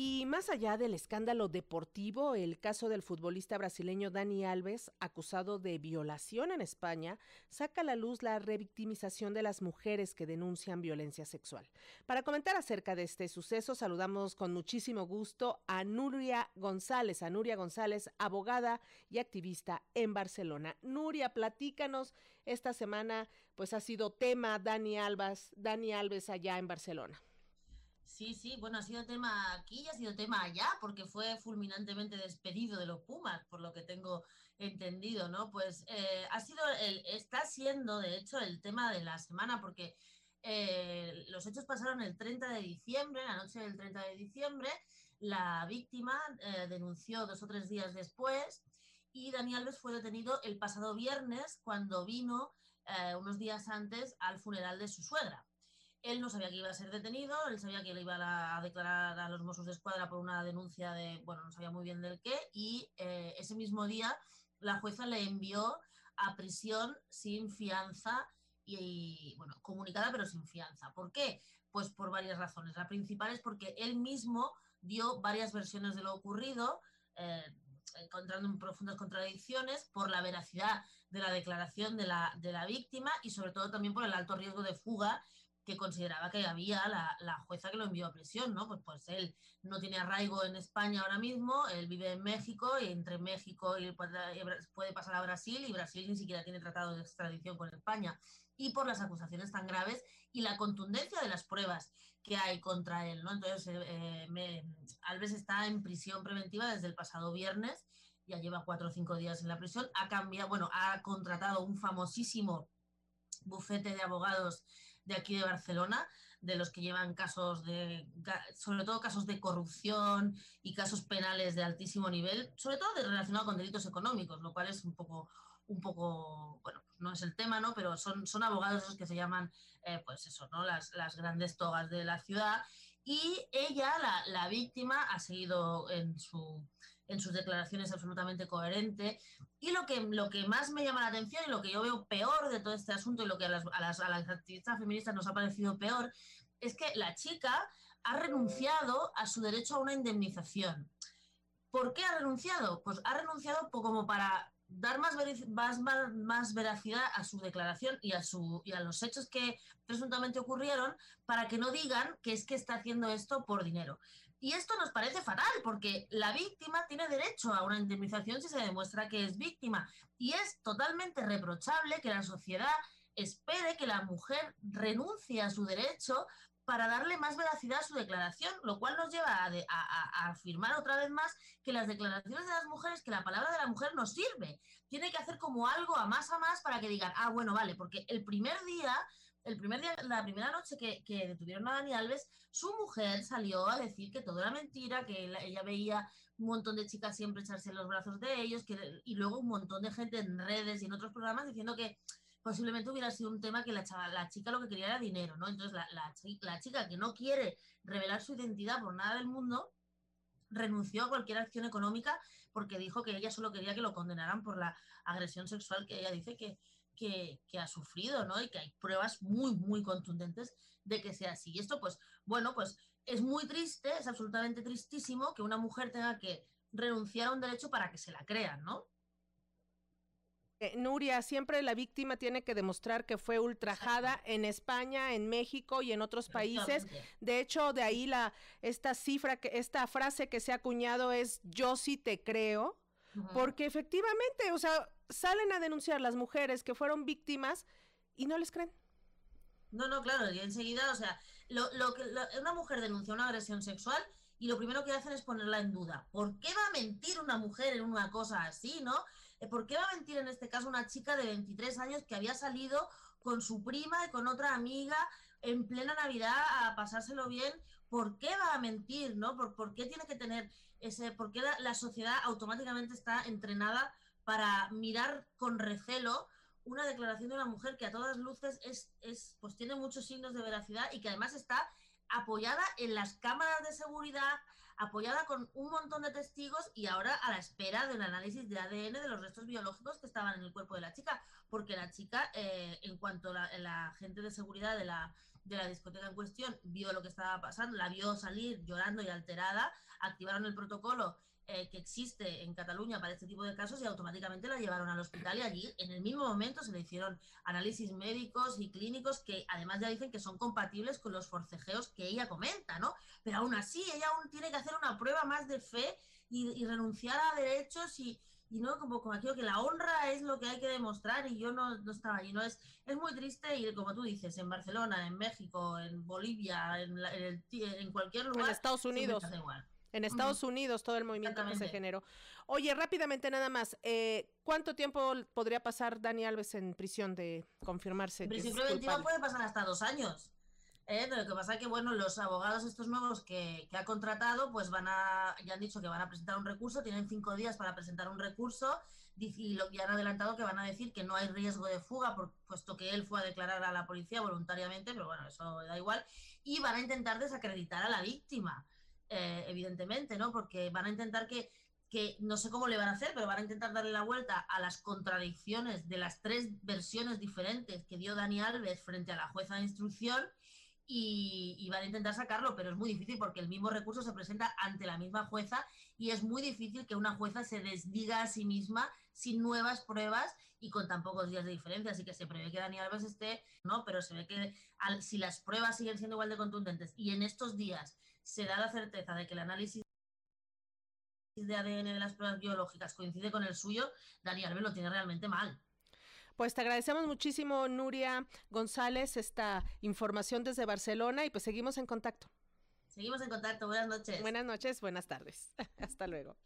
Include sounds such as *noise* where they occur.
Y más allá del escándalo deportivo, el caso del futbolista brasileño Dani Alves, acusado de violación en España, saca a la luz la revictimización de las mujeres que denuncian violencia sexual. Para comentar acerca de este suceso, saludamos con muchísimo gusto a Nuria González, a Nuria González, abogada y activista en Barcelona. Nuria, platícanos, esta semana pues ha sido tema Dani Alves, Dani Alves allá en Barcelona. Sí, sí, bueno, ha sido tema aquí y ha sido tema allá, porque fue fulminantemente despedido de los Pumas, por lo que tengo entendido, ¿no? Pues eh, ha sido, el, está siendo, de hecho, el tema de la semana, porque eh, los hechos pasaron el 30 de diciembre, la noche del 30 de diciembre, la víctima eh, denunció dos o tres días después y Dani Alves fue detenido el pasado viernes cuando vino unos días antes al funeral de su suegra. Él no sabía que iba a ser detenido, él sabía que le iban a declarar a los Mossos de Escuadra por una denuncia de, bueno, no sabía muy bien del qué, y eh, ese mismo día la jueza le envió a prisión sin fianza y, bueno, comunicada pero sin fianza. ¿Por qué? Pues por varias razones. La principal es porque él mismo dio varias versiones de lo ocurrido. Eh, encontrando en profundas contradicciones por la veracidad de la declaración de la, de la víctima y sobre todo también por el alto riesgo de fuga que consideraba que había la, jueza que lo envió a prisión, ¿no? Pues, pues él no tiene arraigo en España ahora mismo, él vive en México y entre México y puede, pasar a Brasil y Brasil ni siquiera tiene tratado de extradición con España. Y por las acusaciones tan graves y la contundencia de las pruebas que hay contra él, ¿no? Entonces, eh, eh, Alves está en prisión preventiva desde el pasado viernes, ya lleva cuatro o cinco días en la prisión, ha cambiado, bueno, ha contratado un famosísimo bufete de abogados de aquí de Barcelona, de los que llevan casos de, sobre todo casos de corrupción y casos penales de altísimo nivel, sobre todo relacionados con delitos económicos, lo cual es un poco, un poco, bueno, pues no es el tema, ¿no? Pero son, son abogados esos que se llaman, eh, pues eso, ¿no? Las, las grandes togas de la ciudad. Y ella, la, la víctima, ha seguido en su en sus declaraciones absolutamente coherente. Y lo que, lo que más me llama la atención y lo que yo veo peor de todo este asunto y lo que a las, a las, a las activistas feministas nos ha parecido peor es que la chica ha renunciado a su derecho a una indemnización. ¿Por qué ha renunciado? Pues ha renunciado como para dar más, veracidad a su declaración y a, su, y a los hechos que presuntamente ocurrieron para que no digan que es que está haciendo esto por dinero. Y esto nos parece fatal porque la víctima tiene derecho a una indemnización si se demuestra que es víctima. Y es totalmente reprochable que la sociedad espere que la mujer renuncie a su derecho para darle más veracidad a su declaración, lo cual nos lleva a, afirmar otra vez más que las declaraciones de las mujeres, que la palabra de la mujer no sirve. Tiene que hacer como algo a más a más para que digan, ah, bueno, vale, porque el primer día, el primer día, la primera noche que, detuvieron a Dani Alves, su mujer salió a decir que todo era mentira, que ella veía un montón de chicas siempre echarse en los brazos de ellos, que, y luego un montón de gente en redes y en otros programas diciendo que posiblemente hubiera sido un tema que la, la chica lo que quería era dinero, ¿no? Entonces la, la, chica que no quiere revelar su identidad por nada del mundo, renunció a cualquier acción económica porque dijo que ella solo quería que lo condenaran por la agresión sexual que ella dice que, que, ha sufrido, ¿no? Y que hay pruebas muy, muy contundentes de que sea así. Y esto, pues, bueno, pues es muy triste, es absolutamente tristísimo que una mujer tenga que renunciar a un derecho para que se la crean, ¿no? Eh, Nuria, siempre la víctima tiene que demostrar que fue ultrajada en España, en México y en otros países. De hecho, de ahí la esta cifra que esta frase que se ha acuñado es yo sí te creo, porque efectivamente, o sea, salen a denunciar las mujeres que fueron víctimas y no les creen. No, no, claro, y enseguida, o sea, lo, lo que una mujer denuncia una agresión sexual y lo primero que hacen es ponerla en duda. ¿Por qué va a mentir una mujer en una cosa así, no? Eh, ¿Por qué va a mentir en este caso una chica de 23 años que había salido con su prima y con otra amiga en plena Navidad a pasárselo bien? ¿Por qué va a mentir? ¿no? ¿Por, qué tiene que tener ese.? ¿Por qué la, sociedad automáticamente está entrenada para mirar con recelo una declaración de una mujer que a todas luces es, es, pues tiene muchos signos de veracidad y que además está apoyada en las cámaras de seguridad, apoyada con un montón de testigos y ahora a la espera de un análisis de ADN de los restos biológicos que estaban en el cuerpo de la chica, porque la chica, eh, en cuanto la, la gente de seguridad de la, de la discoteca en cuestión vio lo que estaba pasando, la vio salir llorando y alterada, activaron el protocolo eh, que existe en Cataluña para este tipo de casos y automáticamente la llevaron al hospital y allí en el mismo momento se le hicieron análisis médicos y clínicos que además ya dicen que son compatibles con los forcejeos que ella comenta, ¿no? Pero aún así ella aún tiene que hacer una prueba más de fe y, renunciar a derechos y, y no como, como aquello que la honra es lo que hay que demostrar y yo no, no estaba allí. No es, es muy triste y como tú dices, en Barcelona, en México, en Bolivia, en, en, en cualquier lugar. En Estados Unidos. Igual. En Estados Unidos, todo el movimiento que se generó. Oye, rápidamente nada más, eh, ¿cuánto tiempo podría pasar Dani Alves en prisión de confirmarse? En prisión preventiva puede pasar hasta dos años. ¿eh? Lo que pasa es que, bueno, los abogados estos nuevos que, que, ha contratado, pues van a, ya han dicho que van a presentar un recurso, tienen cinco días para presentar un recurso y lo, ya han adelantado que van a decir que no hay riesgo de fuga, por, puesto que él fue a declarar a la policía voluntariamente, pero bueno, eso da igual, y van a intentar desacreditar a la víctima. Eh, evidentemente, ¿no? Porque van a intentar que, que, no sé cómo le van a hacer, pero van a intentar darle la vuelta a las contradicciones de las tres versiones diferentes que dio Dani Alves frente a la jueza de instrucción y, van a intentar sacarlo, pero es muy difícil porque el mismo recurso se presenta ante la misma jueza y es muy difícil que una jueza se desdiga a sí misma sin nuevas pruebas y con tan pocos días de diferencia. Así que se prevé que Dani Alves esté, ¿no? Pero se ve que al, si las pruebas siguen siendo igual de contundentes y en estos días se da la certeza de que el análisis de ADN de las pruebas biológicas coincide con el suyo, Dani Alves lo tiene realmente mal. Pues te agradecemos muchísimo, Nuria González, esta información desde Barcelona y pues seguimos en contacto. Seguimos en contacto. Buenas noches. Buenas noches, buenas tardes. *laughs* Hasta luego.